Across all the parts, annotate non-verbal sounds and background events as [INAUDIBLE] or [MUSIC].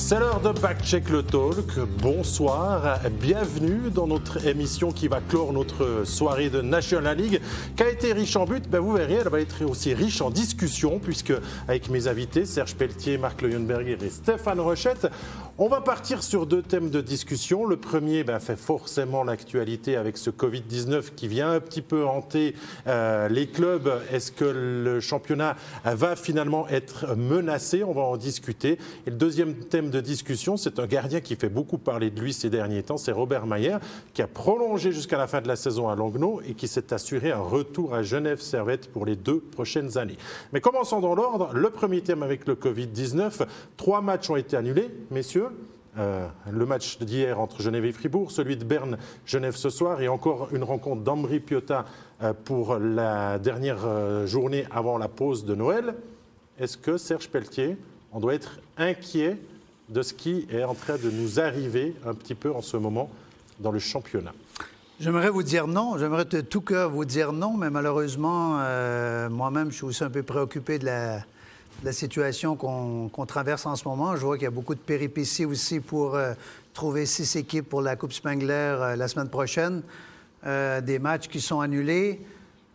C'est l'heure de Backcheck le Talk. Bonsoir, bienvenue dans notre émission qui va clore notre soirée de National League, qui a été riche en buts. Ben vous verrez, elle va être aussi riche en discussions, puisque avec mes invités, Serge Pelletier, Marc Leuenberger et Stéphane Rochette, on va partir sur deux thèmes de discussion. Le premier ben, fait forcément l'actualité avec ce Covid-19 qui vient un petit peu hanter euh, les clubs. Est-ce que le championnat va finalement être menacé? On va en discuter. Et le deuxième thème de discussion, c'est un gardien qui fait beaucoup parler de lui ces derniers temps, c'est Robert Mayer, qui a prolongé jusqu'à la fin de la saison à Langnau et qui s'est assuré un retour à Genève-Servette pour les deux prochaines années. Mais commençons dans l'ordre. Le premier thème avec le Covid-19. Trois matchs ont été annulés, messieurs. Euh, le match d'hier entre Genève et Fribourg, celui de Berne-Genève ce soir et encore une rencontre d'Ambry Piotta euh, pour la dernière euh, journée avant la pause de Noël. Est-ce que Serge Pelletier, on doit être inquiet de ce qui est en train de nous arriver un petit peu en ce moment dans le championnat? J'aimerais vous dire non, j'aimerais de tout cœur vous dire non, mais malheureusement, moi-même, je suis aussi un peu préoccupé de la, la situation qu'on traverse en ce moment. Je vois qu'il y a beaucoup de péripéties aussi pour euh, trouver six équipes pour la Coupe Spengler euh, la semaine prochaine. Euh, des matchs qui sont annulés,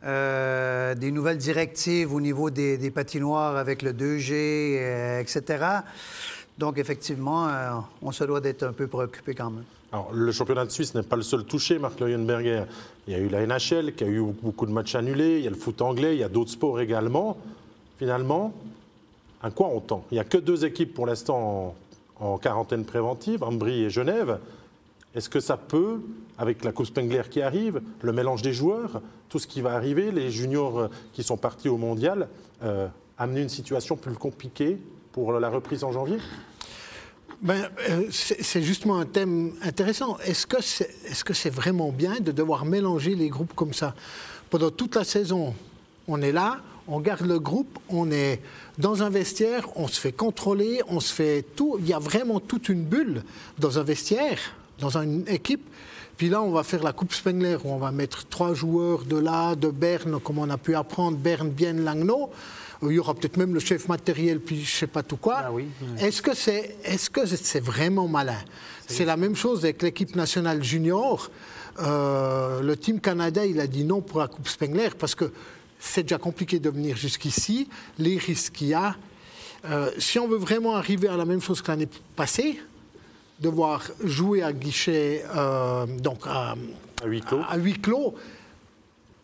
des nouvelles directives au niveau des, patinoires avec le 2G, etc. Donc, effectivement, on se doit d'être un peu préoccupé quand même. Alors, le championnat de Suisse n'est pas le seul touché, Marc Leuenberger. Il y a eu la NHL qui a eu beaucoup de matchs annulés, il y a le foot anglais, il y a d'autres sports également. Finalement, à quoi on tend Il n'y a que deux équipes pour l'instant en, quarantaine préventive, Ambry et Genève. Est-ce que ça peut, avec la Coupe Spengler qui arrive, le mélange des joueurs, tout ce qui va arriver, les juniors qui sont partis au mondial, euh, amener une situation plus compliquée pour la reprise en janvier? Ben, euh, c'est justement un thème intéressant. Est-ce que c'est est -ce c'est vraiment bien de devoir mélanger les groupes comme ça? Pendant toute la saison, on est là, on garde le groupe, on est dans un vestiaire, on se fait contrôler, on se fait tout. Il y a vraiment toute une bulle dans un vestiaire, dans une équipe. Puis là, on va faire la Coupe Spengler où on va mettre trois joueurs de là, de Berne, comme on a pu apprendre, Berne, Bien, Langnau. Il y aura peut-être même le chef matériel, puis je sais pas tout quoi. Ah oui. Est-ce que c'est est -ce c'est vraiment malin? C'est la même chose avec l'équipe nationale junior. Euh, le Team Canada, il a dit non pour la Coupe Spengler parce que c'est déjà compliqué de venir jusqu'ici, les risques qu'il y a. Euh, si on veut vraiment arriver à la même chose que l'année passée, devoir jouer à guichet, euh, donc à, huis clos, à huis clos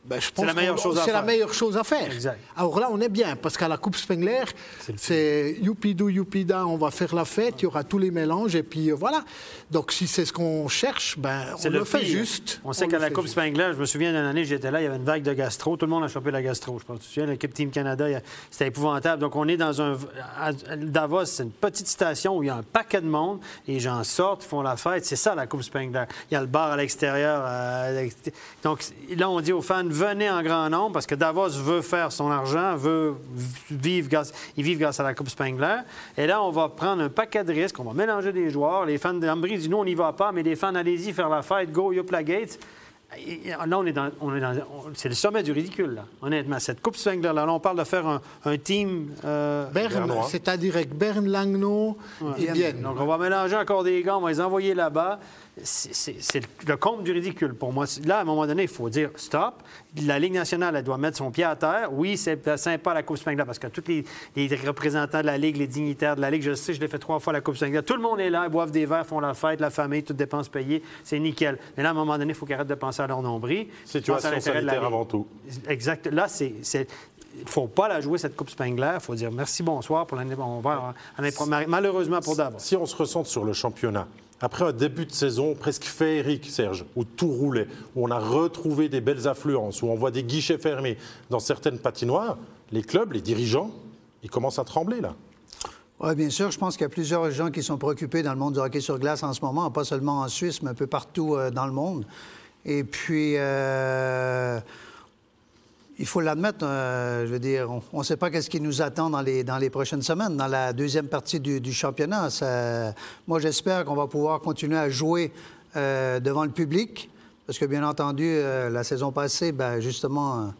ben, c'est la, meilleure chose, la meilleure chose à faire. Alors là, on est bien, parce qu'à la Coupe Spengler, c'est youpidou, youpida, on va faire la fête, il y aura tous les mélanges, et puis euh, voilà. Donc si c'est ce qu'on cherche, ben, on le, fait juste. On sait qu'à la Coupe Spengler, je me souviens d'une année, j'étais là, il y avait une vague de gastro, tout le monde a chopé la gastro, je pense. Tu te souviens, l'équipe Team Canada, c'était épouvantable. Donc on est dans un... Davos, c'est une petite station où il y a un paquet de monde, et les gens sortent, font la fête, c'est ça la Coupe Spengler. Il y a le bar à l'extérieur. Euh, donc là, on dit aux fans, venez en grand nombre parce que Davos veut faire son argent, veut vivre grâce, ils vivent grâce à la Coupe Spengler. Et là, on va prendre un paquet de risques, on va mélanger des joueurs. Les fans d'Ambry disent nous, on n'y va pas, mais les fans, allez-y faire la fête, go, youp la gate. Là, on est dans, on est dans c'est le sommet du ridicule, là. honnêtement. Cette Coupe Spengler, là, on parle de faire un, team. Euh, Berne, c'est-à-dire avec Berne, Langnau et Vienne. Donc, on va mélanger encore des gars, on va les envoyer là-bas c'est le compte du ridicule pour moi. Là, à un moment donné, il faut dire stop. La Ligue nationale, elle doit mettre son pied à terre. Oui, c'est sympa la Coupe Spengler parce que tous les, représentants de la Ligue, les dignitaires de la Ligue, je sais, je l'ai fait trois fois la Coupe Spengler. Tout le monde est là, ils boivent des verres, font la fête, la famille, toutes dépenses payées. C'est nickel. Mais là, à un moment donné, il faut qu'ils arrêtent de penser à leur nombril. Situation sanitaire avant tout. Exact. Là, c'est il ne faut pas la jouer, cette Coupe Spengler. Il faut dire merci, bonsoir pour l'année. Malheureusement pour Davos. Si on se ressent sur le championnat, après un début de saison presque féerique, Serge, où tout roulait, où on a retrouvé des belles affluences, où on voit des guichets fermés dans certaines patinoires, les clubs, les dirigeants, ils commencent à trembler là. Oui, bien sûr. Je pense qu'il y a plusieurs gens qui sont préoccupés dans le monde du hockey sur glace en ce moment, pas seulement en Suisse, mais un peu partout euh, dans le monde. Et puis, euh, il faut l'admettre, euh, je veux dire, on ne sait pas qu'est-ce qui nous attend dans les, dans les prochaines semaines, dans la deuxième partie du, championnat. moi, j'espère qu'on va pouvoir continuer à jouer euh, devant le public, parce que bien entendu, euh, la saison passée, ben, justement,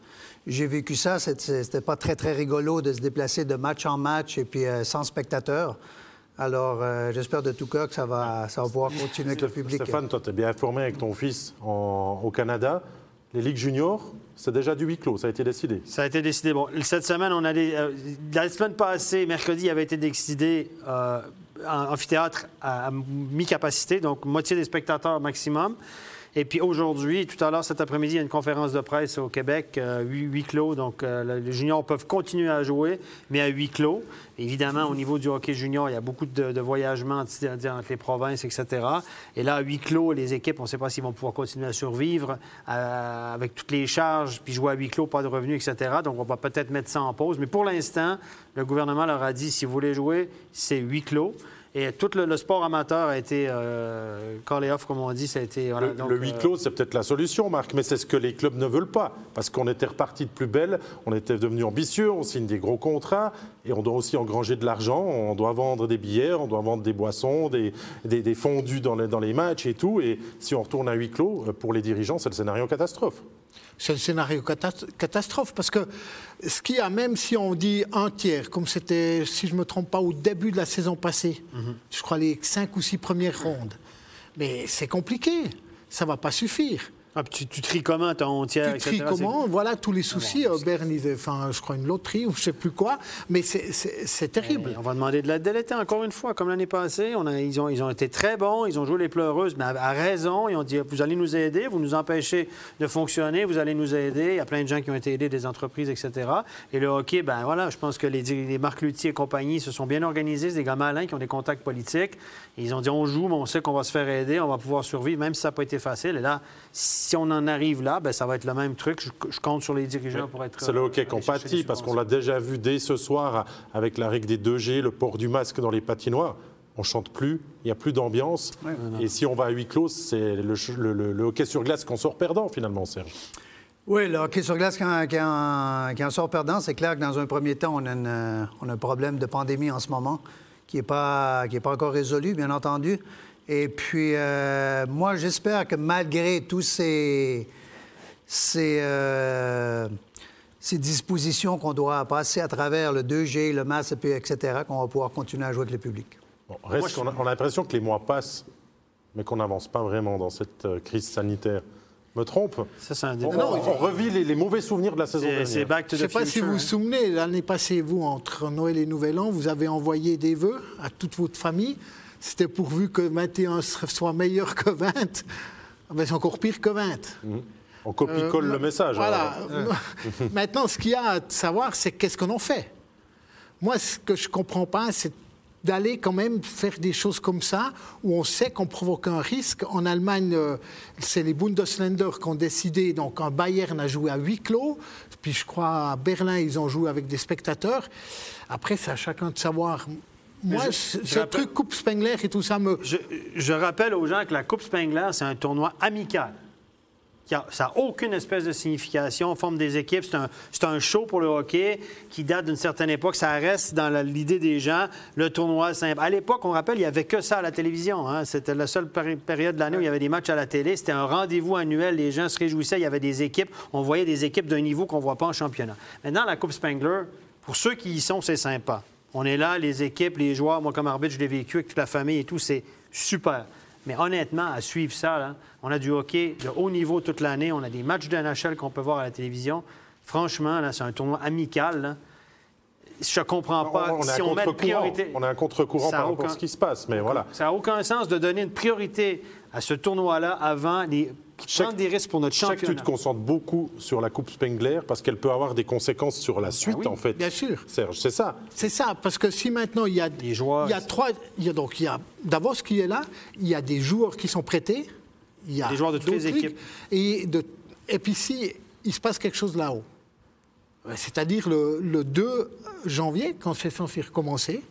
j'ai vécu ça. C'était pas très, très rigolo de se déplacer de match en match et puis sans spectateurs. Alors, euh, j'espère de tout cœur que ça va, ça va pouvoir continuer avec le public. Stéphane, toi, tu es bien informé avec ton fils en- au Canada. Les ligues juniors, c'est déjà du huis clos, ça a été décidé. Ça a été décidé. Bon, cette semaine, on allait. euh, la semaine passée, mercredi, avait été décidé euh, en amphithéâtre à mi-capacité, donc moitié des spectateurs maximum. Et puis aujourd'hui, tout à l'heure, cet après-midi, il y a une conférence de presse au Québec, euh, huis clos. Donc, euh, les juniors peuvent continuer à jouer, mais à huis clos. Évidemment, au niveau du hockey junior, il y a beaucoup de, de voyagements entre les provinces, etc. Et là, à huis clos, les équipes, on ne sait pas s'ils vont pouvoir continuer à survivre euh, avec toutes les charges, puis jouer à huis clos, pas de revenus, etc. Donc, on va peut-être mettre ça en pause. Mais pour l'instant, le gouvernement leur a dit, si vous voulez jouer, c'est huis clos. Et tout le, le sport amateur a été euh, callé off, comme on dit. Ça a été, voilà, Le, donc, le huis euh, clos, c'est peut-être la solution, Marc, mais c'est ce que les clubs ne veulent pas. Parce qu'on était reparti de plus belle, on était devenu ambitieux, on signe des gros contrats et on doit aussi engranger de l'argent. On doit vendre des billets, on doit vendre des boissons, des, des, des fondus dans les, dans les matchs et tout. Et si on retourne à huis clos, euh, pour les dirigeants, c'est le scénario catastrophe. C'est le scénario catas- catastrophe. Parce que ce qui a, même si on dit un tiers, comme c'était, si je ne me trompe pas, au début de la saison passée, je crois les cinq ou six premières rondes, mais c'est compliqué. Ça ne va pas suffire. Ah, tu, tu tries comment ton tiers, Tu etc. tries comment Voilà tous Ah les soucis. Euh, Berne, ils- enfin, je crois une loterie ou je ne sais plus quoi. Mais c'est- terrible. Et on va demander de l'aide de l'État encore une fois, comme l'année passée. On a- ils, ont, ils ont été très bons, ils ont joué les pleureuses, mais à, à raison. Ils ont dit vous allez nous aider, vous nous empêchez de fonctionner, vous allez nous aider. Il y a plein de gens qui ont été aidés, des entreprises, etc. Et le hockey, ben voilà, je pense que les, les Marc Luthier et compagnie se sont bien organisés. C'est des gars malins qui ont des contacts politiques. Ils ont dit on joue, mais on sait qu'on va se faire aider, on va pouvoir survivre, même si ça n'a pas été facile. Et là, si on en arrive là, ben ça va être le même truc. Je, je compte sur les dirigeants pour être. C'est le hockey euh, compatit, des parce qu'on l'a déjà vu dès ce soir avec la règle des 2G, le port du masque dans les patinoires. On chante plus, il n'y a plus d'ambiance. Et si on va à huis clos, c'est le, ch- le- le- le hockey sur glace qu'on sort perdant finalement, Serge. Oui, le hockey sur glace, quand, quand- quand on sort perdant, c'est clair que dans un premier temps, on a, une- euh, on a un problème de pandémie en ce moment qui n'est pas, qui est pas encore résolu, bien entendu. Et puis, euh, moi, j'espère que malgré tous ces, ces, euh, ces dispositions qu'on doit passer à travers le 2G, le masque, etc., qu'on va pouvoir continuer à jouer avec le public. Bon, reste qu'on a, on a l'impression que les mois passent, mais qu'on n'avance pas vraiment dans cette euh, crise sanitaire. Me trompe Ça, c'est un on, débat. on- on revit les, les mauvais souvenirs de la saison C'est- dernière. C'est back to Je the ne sais pas si future, vous vous souvenez, l'année passée, vous, entre Noël et Nouvel An, vous avez envoyé des vœux à toute votre famille. C'était pourvu que 21 soit meilleur que 20. Ah ben, c'est encore pire que 20. On copie-colle Euh, le message. Voilà. alors. [LAUGHS] Maintenant, ce qu'il y a à savoir, c'est qu'est-ce qu'on en fait? Moi, ce que je ne comprends pas, c'est d'aller quand même faire des choses comme ça, où on sait qu'on provoque un risque. En Allemagne, euh, c'est les Bundesländer qui ont décidé, donc en Bayern a joué à huis clos, puis je crois à Berlin, ils ont joué avec des spectateurs. Après, c'est à chacun de savoir. Moi, je- ce je ce rappelle- truc Coupe Spengler et tout ça me... Je, je rappelle aux gens que la Coupe Spengler, c'est un tournoi amical. Ça n'a aucune espèce de signification. On forme des équipes. C'est un, show pour le hockey qui date d'une certaine époque. Ça reste dans l'idée des gens. Le tournoi simple. À l'époque, on rappelle, il n'y avait que ça à la télévision. hein. C'était la seule péri- période de l'année où il y avait des matchs à la télé. C'était un rendez-vous annuel. Les gens se réjouissaient. Il y avait des équipes. On voyait des équipes d'un niveau qu'on ne voit pas en championnat. Maintenant, la Coupe Spengler, pour ceux qui y sont, c'est sympa. On est là, les équipes, les joueurs. Moi, comme arbitre, je l'ai vécu avec toute la famille et tout. C'est super. Mais honnêtement, à suivre ça, là, on a du hockey de haut niveau toute l'année. On a des matchs de NHL qu'on peut voir à la télévision. Franchement, là, c'est un tournoi amical. là. Je comprends pas on, on a si on met priorité. On a un contre-courant par rapport à ce qui se passe, mais voilà. Ça n'a aucun sens de donner une priorité à ce tournoi-là avant les... Chaque- des risques pour notre Chaque tu championnat. te concentres beaucoup sur la Coupe Spengler parce qu'elle peut avoir des conséquences sur la suite, oui, en fait. bien sûr. Serge, c'est ça. C'est ça, parce que si maintenant il y a, Les joueurs, il y a trois, il y a donc il y a Davos qui est là, il y a des joueurs qui sont prêtés, il y a Des joueurs de toutes les équipes. et, de, et puis si il se passe quelque chose là-haut, euh, c'est-à-dire le, le 2 janvier quand c'est censé recommencer,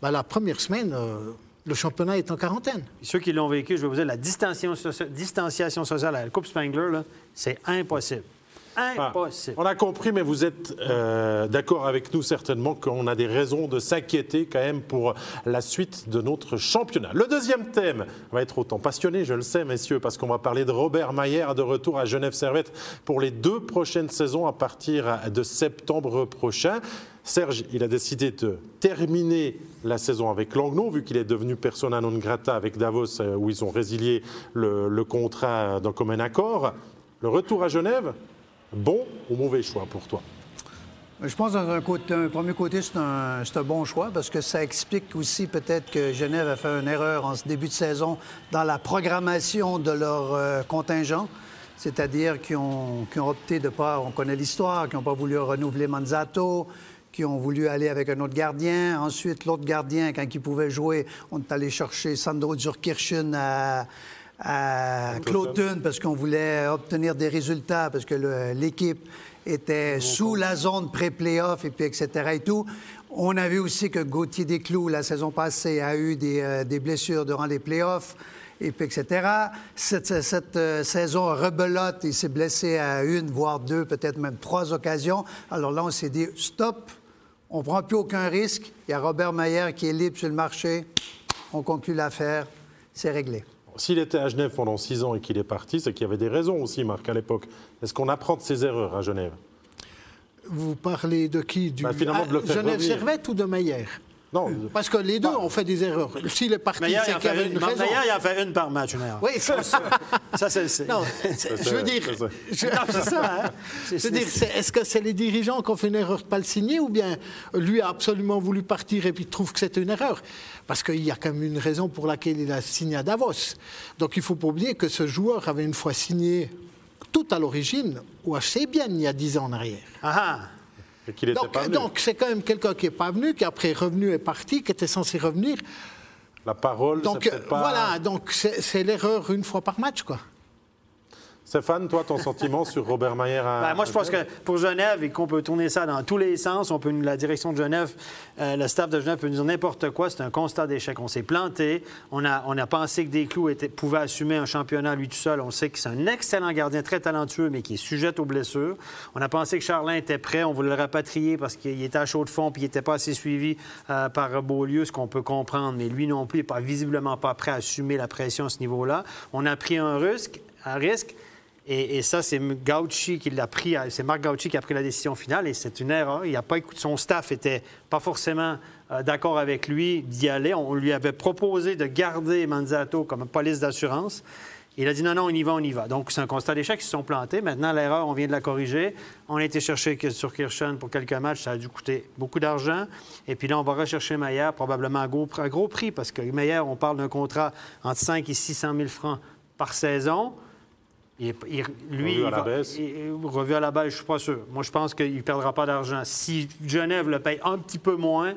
ben, la première semaine euh, le championnat est en quarantaine. Ceux qui l'ont vécu, je vais vous dire, la distanciation, socia- distanciation sociale à la Coupe Spengler, là, c'est impossible. Ah, Impossible. on a compris, mais vous êtes euh, d'accord avec nous certainement qu'on a des raisons de s'inquiéter quand même pour la suite de notre championnat. Le deuxième thème va être autant passionné, je le sais, messieurs, parce qu'on va parler de Robert Mayer de retour à Genève Servette pour les deux prochaines saisons à partir de septembre prochain. Serge, il a décidé de terminer la saison avec Langnau, vu qu'il est devenu persona non grata avec Davos, euh, où ils ont résilié le, contrat d'un commun accord. Le retour à Genève, bon ou mauvais choix pour toi? Je pense d'un premier côté, c'est un, bon choix parce que ça explique aussi peut-être que Genève a fait une erreur en ce début de saison dans la programmation de leur euh, contingent. C'est-à-dire qu'ils ont, qu'ils opté de pas, on connaît l'histoire, qui n'ont pas voulu renouveler Manzato, qui ont voulu aller avec un autre gardien. Ensuite, l'autre gardien, quand il pouvait jouer, on est allé chercher Sandro Zurkirchen à, à Cloton parce qu'on voulait obtenir des résultats, parce que l'équipe était sous la zone pré-playoff et puis etc. et tout. On a vu aussi que Gauthier Desclous, la saison passée, a eu des, euh, des blessures durant les playoffs et puis etc. Cette, cette, euh, saison rebelote, il s'est blessé à une, voire deux, peut-être même trois occasions. Alors là, on s'est dit, stop, on ne prend plus aucun risque. Il y a Robert Mayer qui est libre sur le marché. On conclut l'affaire. C'est réglé. S'il était à Genève pendant six ans et qu'il est parti, c'est qu'il y avait des raisons aussi, Marc, à l'époque. Est-ce qu'on apprend de ses erreurs à Genève? Vous parlez de qui? Du... Bah, finalement, de le faire Genève revenir. Servette ou de Meyer Non, Parce que les deux ont fait des erreurs. S'il est parti, c'est qu'il y avait une, une raison. Il en fait une par match, une erreur. Oui, c'est ça. Ça, c'est je veux dire, je- Non, c'est ça, hein? Je veux dire, est-ce que c'est les dirigeants qui ont fait une erreur de ne pas le signer ou bien lui a absolument voulu partir et puis trouve que c'était une erreur? Parce qu'il y a quand même une raison pour laquelle il a signé à Davos. Donc il ne faut pas oublier que ce joueur avait une fois signé tout à l'origine au HC bien il y a dix ans en arrière. Ah, Donc pas venu. donc, c'est quand même quelqu'un qui n'est pas venu, qui après est revenu et parti, qui était censé revenir. La parole, Donc pas... voilà, donc c'est l'erreur une fois par match, quoi. Stéphane, toi, ton sentiment sur Robert Mayer à... Ben, moi, je pense que pour Genève, et qu'on peut tourner ça dans tous les sens, on peut, la direction de Genève, euh, le staff de Genève peut nous dire n'importe quoi. C'est un constat d'échec. On s'est planté. On a, on a pensé que Desclous pouvait assumer un championnat lui tout seul. On sait que c'est un excellent gardien, très talentueux, mais qui est sujet aux blessures. On a pensé que Charlin était prêt. On voulait le rapatrier parce qu'il était à chaud de fond puis il n'était pas assez suivi euh, par Beaulieu, ce qu'on peut comprendre. Mais lui non plus, n'est pas, visiblement pas prêt à assumer la pression à ce niveau-là. On a pris un risque. Un risque et, ça, c'est Gauchi qui l'a pris, à- c'est Marc Gauchi qui a pris la décision finale et c'est une erreur. Il a pas écouté, son staff était pas forcément euh, d'accord avec lui d'y aller. On lui avait proposé de garder Manzato comme police d'assurance. Il a dit non, non, on y va, on y va. Donc, c'est un constat d'échec, ils se sont plantés. Maintenant, l'erreur, on vient de la corriger. On a été chercher sur Kirchen pour quelques matchs, ça a dû coûter beaucoup d'argent. Et puis là, on va rechercher Maillard, probablement à gros, à gros prix, parce que Maillard, on parle d'un contrat entre 5 et 600 000 francs par saison. Il lui, Revu à la baisse. il- revu à la baisse, je suis pas sûr. Moi, je pense qu'il ne perdra pas d'argent. Si Genève le paye un petit peu moins,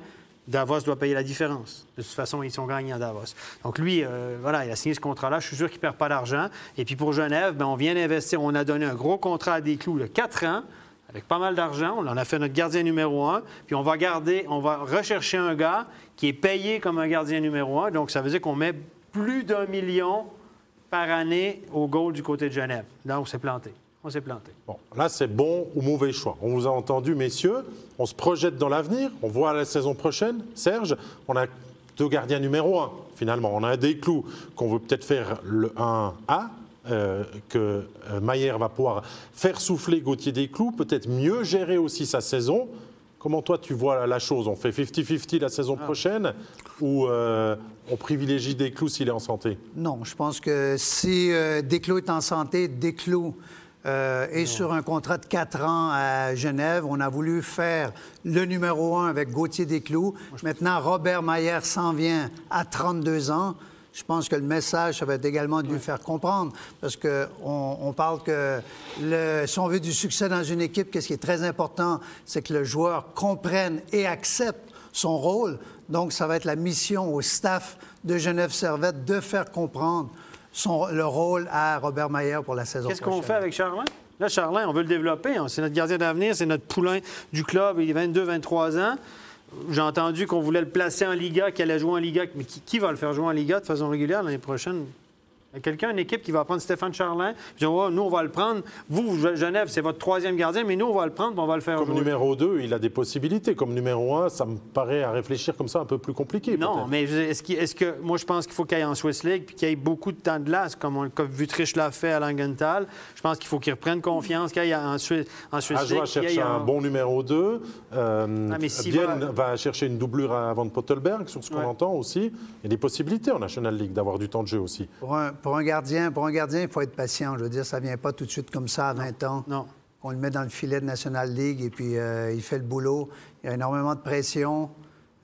Davos doit payer la différence. De toute façon, ils sont gagnants à Davos. Donc lui, euh, voilà, il a signé ce contrat-là. Je suis sûr qu'il ne perd pas d'argent. Et puis pour Genève, ben, on vient d'investir. On a donné un gros contrat à des clous de 4 ans avec pas mal d'argent. On en a fait notre gardien numéro un. Puis on va garder, on va rechercher un gars qui est payé comme un gardien numéro un. Donc ça veut dire qu'on met plus d'un million par année au goal du côté de Genève. Là, on s'est planté. On s'est planté. Bon, là, c'est bon ou mauvais choix. On vous a entendu, messieurs. On se projette dans l'avenir. On voit la saison prochaine. Serge, on a deux gardiens numéro un, finalement. On a des clous qu'on veut peut-être faire le 1A, euh, que euh, Maillère va pouvoir faire souffler Gauthier Desclous, peut-être mieux gérer aussi sa saison. Comment toi, tu vois la chose? On fait 50-50 la saison prochaine ou euh, on privilégie Desclous s'il est en santé? Non, je pense que si euh, Desclos est en santé, Desclos euh, est sur un contrat de 4 ans à Genève. On a voulu faire le numéro 1 avec Gauthier Desclos. Maintenant, Robert Mayer s'en vient à 32 ans. Je pense que le message, ça va être également de lui faire comprendre, parce qu'on on parle que le, si on veut du succès dans une équipe, qu'est-ce qui est très important, c'est que le joueur comprenne et accepte son rôle. Donc, ça va être la mission au staff de Genève Servette de faire comprendre son, le rôle à Robert Mayer pour la saison Qu'est-ce qu'on fait avec Charlin? Là, Charlin, on veut le développer. On- C'est notre gardien d'avenir, c'est notre poulain du club. Il est 22-23 ans. J'ai entendu qu'on voulait le placer en Liga, qu'il allait jouer en Liga. Mais qui, qui va le faire jouer en Liga de façon régulière l'année prochaine? Il y a quelqu'un, une équipe qui va prendre Stéphane Charlin. Puis oh, nous, on va le prendre. Vous, Genève, c'est votre troisième gardien, mais nous, on va le prendre, on va le faire Comme jouer. numéro 2, il a des possibilités. Comme numéro 1, ça me paraît à réfléchir comme ça un peu plus compliqué. Non, mais est-ce que moi je pense qu'il faut qu'il y ait en Swiss League puis qu'il y ait beaucoup de temps de glace comme, on, comme Vutriche l'a fait à Langenthal. Je pense qu'il faut qu'il reprenne confiance, qu'il y ait en, Swi- en Swiss League. Ajoa cherche un en- bon numéro 2. Euh, Ah, mais va- va... chercher une doublure avant de Pottelberg, sur ce qu'on Ouais. entend aussi. Il y a des possibilités en National League d'avoir du temps de jeu aussi. Pour un, pour un gardien, pour un gardien, il faut être patient. Je veux dire, ça vient pas tout de suite comme ça à 20 ans. Non. On le met dans le filet de National League et puis euh, il fait le boulot. Il y a énormément de pression.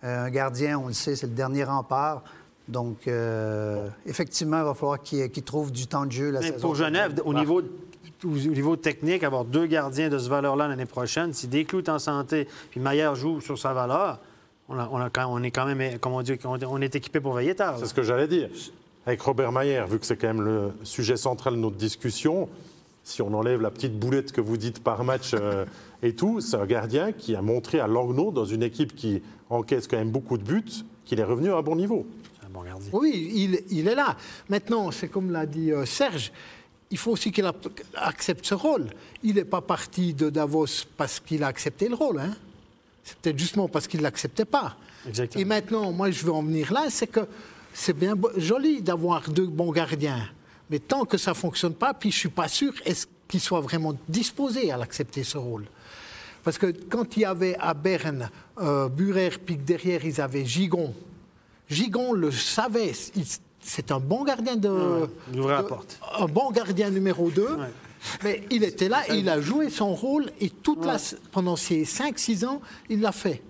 Euh, un gardien, on le sait, c'est le dernier rempart. Donc, euh, effectivement, il va falloir qu'il trouve du temps de jeu la Mais saison. pour Genève, au niveau, au niveau technique, avoir deux gardiens de ce valeur-là l'année prochaine, si Desclous est en santé puis Maillard joue sur sa valeur, on, a- on a quand- on est quand même, comme on dit, on est équipé pour veiller tard. C'est ce que j'allais dire. Avec Robert Mayer, vu que c'est quand même le sujet central de notre discussion, si on enlève la petite boulette que vous dites par match euh, et tout, c'est un gardien qui a montré à Langnau, dans une équipe qui encaisse quand même beaucoup de buts, qu'il est revenu à un bon niveau. C'est un bon gardien. Oui, il, il est là. Maintenant, c'est comme l'a dit euh, Serge, il faut aussi qu'il accepte ce rôle. Il n'est pas parti de Davos parce qu'il a accepté le rôle. Hein. C'est peut-être justement parce qu'il ne l'acceptait pas. Exactement. Et maintenant, moi, je veux en venir là, c'est que c'est bien joli d'avoir deux bons gardiens. Mais tant que ça ne fonctionne pas, puis je ne suis pas sûr est-ce qu'ils soient vraiment disposés à l'accepter, ce rôle? Parce que quand il y avait à Berne euh, Burer, puis derrière, ils avaient Gigon. Gigon le savait. C'est un bon gardien de. ouais, il ouvrait la porte. Un bon gardien numéro 2. Mais il était là, il a joué son rôle et toute la, pendant ces 5-6 ans, il l'a fait.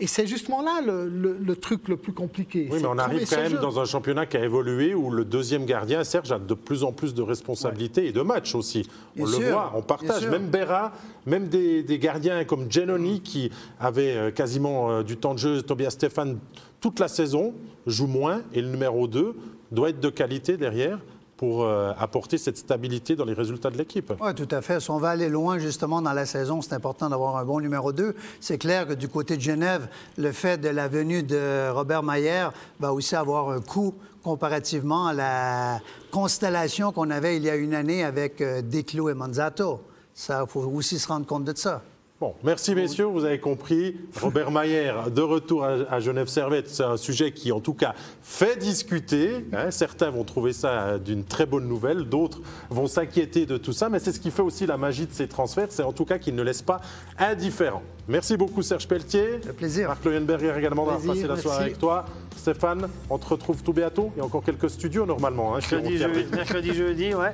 Et c'est justement là le, le- le truc le plus compliqué. Oui, mais on arrive quand même jeu. dans un championnat qui a évolué où le deuxième gardien, Serge, a de plus en plus de responsabilités et de matchs aussi. On le voit, on partage. Même Berra, même des, des gardiens comme Genoni qui avait euh, quasiment euh, du temps de jeu, Tobias Stéphane, toute la saison, joue moins et le numéro 2 doit être de qualité derrière pour euh, apporter cette stabilité dans les résultats de l'équipe. Oui, tout à fait. Si on va aller loin, justement, dans la saison, c'est important d'avoir un bon numéro 2. C'est clair que du côté de Genève, le fait de la venue de Robert Mayer va aussi avoir un coût comparativement à la constellation qu'on avait il y a une année avec euh, Desclos et Manzato. Ça, faut aussi se rendre compte de ça. Bon, merci messieurs, vous avez compris. Robert Mayer, de retour à, Genève Servette, c'est un sujet qui en tout cas fait discuter. hein. Certains vont trouver ça d'une très bonne nouvelle, d'autres vont s'inquiéter de tout ça, mais c'est ce qui fait aussi la magie de ces transferts, c'est en tout cas qu'ils ne laissent pas indifférents. Merci beaucoup Serge Pelletier. fait plaisir. Marc Leuenberger également d'avoir passé la soirée merci. avec toi. Stéphane, on te retrouve tout bientôt. Il y a encore quelques studios normalement. hein, Mercredi, jeudi, mercredi, jeudi, ouais.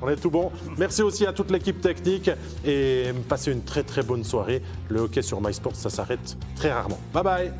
On est tout bon. Merci aussi à toute l'équipe technique et passez une très très bonne soirée. Le hockey sur MySports, ça s'arrête très rarement. Bye bye